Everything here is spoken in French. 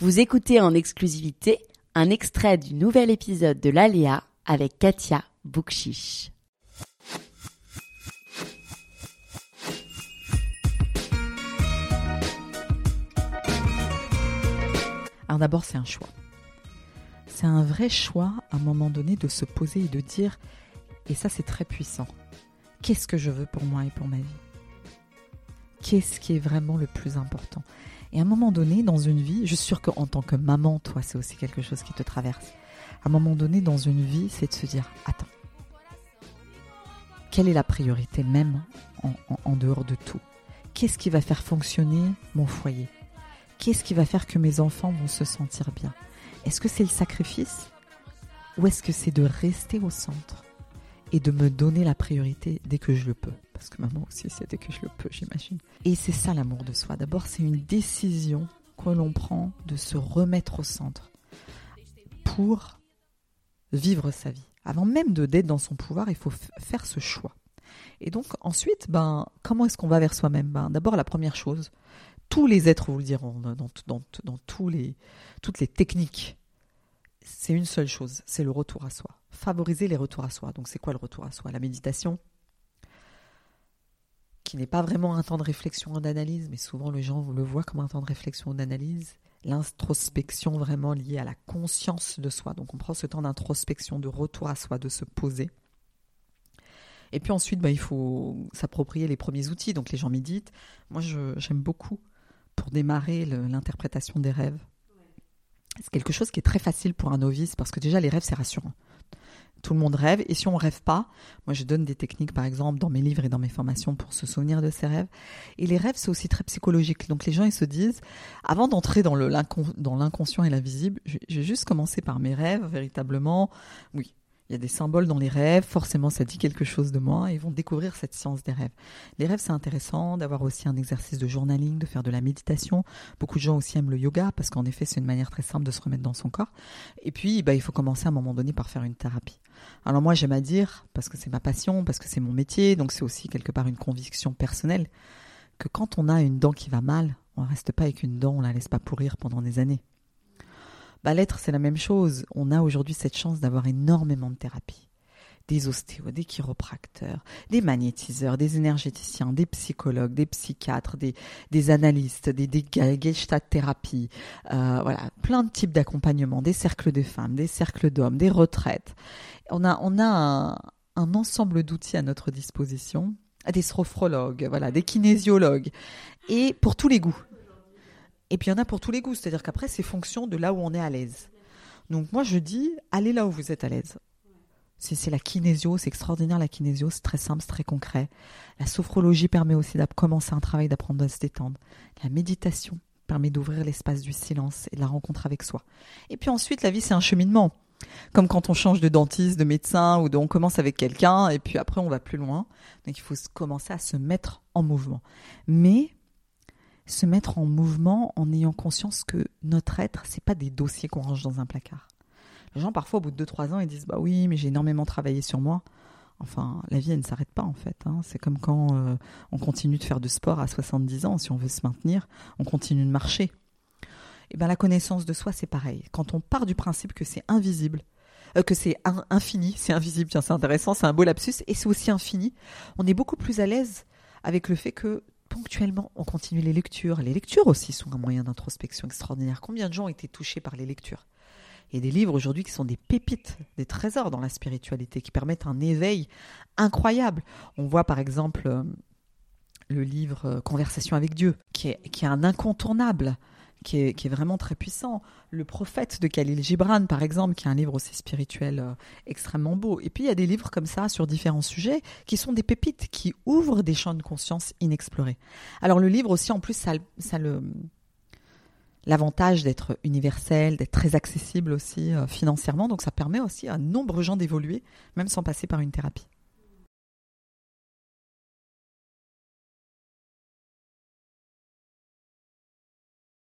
Vous écoutez en exclusivité un extrait du nouvel épisode de l'Aléa avec Katia Boukchiche. Alors d'abord, c'est un choix. C'est un vrai choix à un moment donné de se poser et de dire, et ça c'est très puissant, qu'est-ce que je veux pour moi et pour ma vie? Qu'est-ce qui est vraiment le plus important. Et à un moment donné, dans une vie, je suis sûre qu'en tant que maman, toi, c'est aussi quelque chose qui te traverse. À un moment donné, dans une vie, c'est de se dire, attends, quelle est la priorité même en, dehors de tout? Qu'est-ce qui va faire fonctionner mon foyer? Qu'est-ce qui va faire que mes enfants vont se sentir bien? Est-ce que c'est le sacrifice? Ou est-ce que c'est de rester au centre? Et de me donner la priorité dès que je le peux parce que maman aussi, c'était que je le peux, j'imagine. Et c'est ça l'amour de soi. D'abord, c'est une décision que l'on prend de se remettre au centre pour vivre sa vie. Avant même de d'être dans son pouvoir, il faut faire ce choix. Et donc ensuite, ben, comment est-ce qu'on va vers soi-même? Ben, D'abord, la première chose, tous les êtres vous le diront dans, dans, dans tous les, toutes les techniques, c'est une seule chose, c'est le retour à soi. Favoriser les retours à soi. Donc c'est quoi le retour à soi? La méditation, qui n'est pas vraiment un temps de réflexion ou d'analyse, mais souvent les gens le voient comme un temps de réflexion ou d'analyse. L'introspection vraiment liée à la conscience de soi. Donc on prend ce temps d'introspection, de retour à soi, de se poser. Et puis ensuite, bah, il faut s'approprier les premiers outils. Donc les gens méditent. Moi, j'aime beaucoup pour démarrer l'interprétation des rêves. C'est quelque chose qui est très facile pour un novice parce que déjà les rêves, c'est rassurant tout le monde rêve. Et si on rêve pas, moi je donne des techniques par exemple dans mes livres et dans mes formations pour se souvenir de ses rêves. Et les rêves c'est aussi très psychologique. Donc les gens ils se disent, avant d'entrer dans l'inconscient et l'invisible, je vais juste commencer par mes rêves véritablement. Oui, il y a des symboles dans les rêves, forcément ça dit quelque chose de moi, et ils vont découvrir cette science des rêves. Les rêves, c'est intéressant d'avoir aussi un exercice de journaling, de faire de la méditation. Beaucoup de gens aussi aiment le yoga, parce qu'en effet, c'est une manière très simple de se remettre dans son corps. Et puis, bah, il faut commencer à un moment donné par faire une thérapie. Alors moi, j'aime à dire, parce que c'est ma passion, parce que c'est mon métier, donc c'est aussi quelque part une conviction personnelle, que quand on a une dent qui va mal, on ne reste pas avec une dent, on la laisse pas pourrir pendant des années. Bah, l'être, c'est la même chose. On a aujourd'hui cette chance d'avoir énormément de thérapies. Des ostéos, des chiropracteurs, des magnétiseurs, des énergéticiens, des psychologues, des psychiatres, des, analystes, des, des thérapies, euh, voilà, plein de types d'accompagnement, des cercles de femmes, des cercles d'hommes, des retraites. On a, on a un, un ensemble d'outils à notre disposition, des sophrologues, voilà, des kinésiologues, et pour tous les goûts. Et puis il y en a pour tous les goûts, c'est-à-dire qu'après c'est fonction de là où on est à l'aise. Donc moi je dis, allez là où vous êtes à l'aise. C'est la kinésio, c'est extraordinaire la kinésio, c'est très simple, c'est très concret. La sophrologie permet aussi de commencer un travail d'apprendre à se détendre. La méditation permet d'ouvrir l'espace du silence et de la rencontre avec soi. Et puis ensuite, la vie, c'est un cheminement. Comme quand on change de dentiste, de médecin, ou de, on commence avec quelqu'un, et puis après on va plus loin. Donc il faut commencer à se mettre en mouvement. Mais se mettre en mouvement en ayant conscience que notre être, c'est pas des dossiers qu'on range dans un placard. Les gens, parfois, au bout de 2-3 ans, ils disent Bah oui, mais j'ai énormément travaillé sur moi. Enfin, la vie, elle ne s'arrête pas, en fait. Hein. C'est comme quand euh, on continue de faire du sport à 70 ans. Si on veut se maintenir, on continue de marcher. Et eh bien, la connaissance de soi, c'est pareil. Quand on part du principe que c'est invisible, euh, que c'est infini, c'est invisible, c'est intéressant, c'est un beau lapsus, et c'est aussi infini, on est beaucoup plus à l'aise avec le fait que ponctuellement, on continue les lectures. Les lectures aussi sont un moyen d'introspection extraordinaire. Combien de gens ont été touchés par les lectures? Et des livres aujourd'hui qui sont des pépites, des trésors dans la spiritualité, qui permettent un éveil incroyable. On voit par exemple euh, le livre euh, Conversation avec Dieu, qui est, qui est un incontournable qui est, vraiment très puissant. Le prophète de Khalil Gibran, par exemple, qui est un livre aussi spirituel euh, extrêmement beau. Et puis il y a des livres comme ça sur différents sujets qui sont des pépites, qui ouvrent des champs de conscience inexplorés. Alors le livre aussi, en plus, ça, ça le l'avantage d'être universel, d'être très accessible aussi euh, financièrement. Donc ça permet aussi à nombreux gens d'évoluer, même sans passer par une thérapie.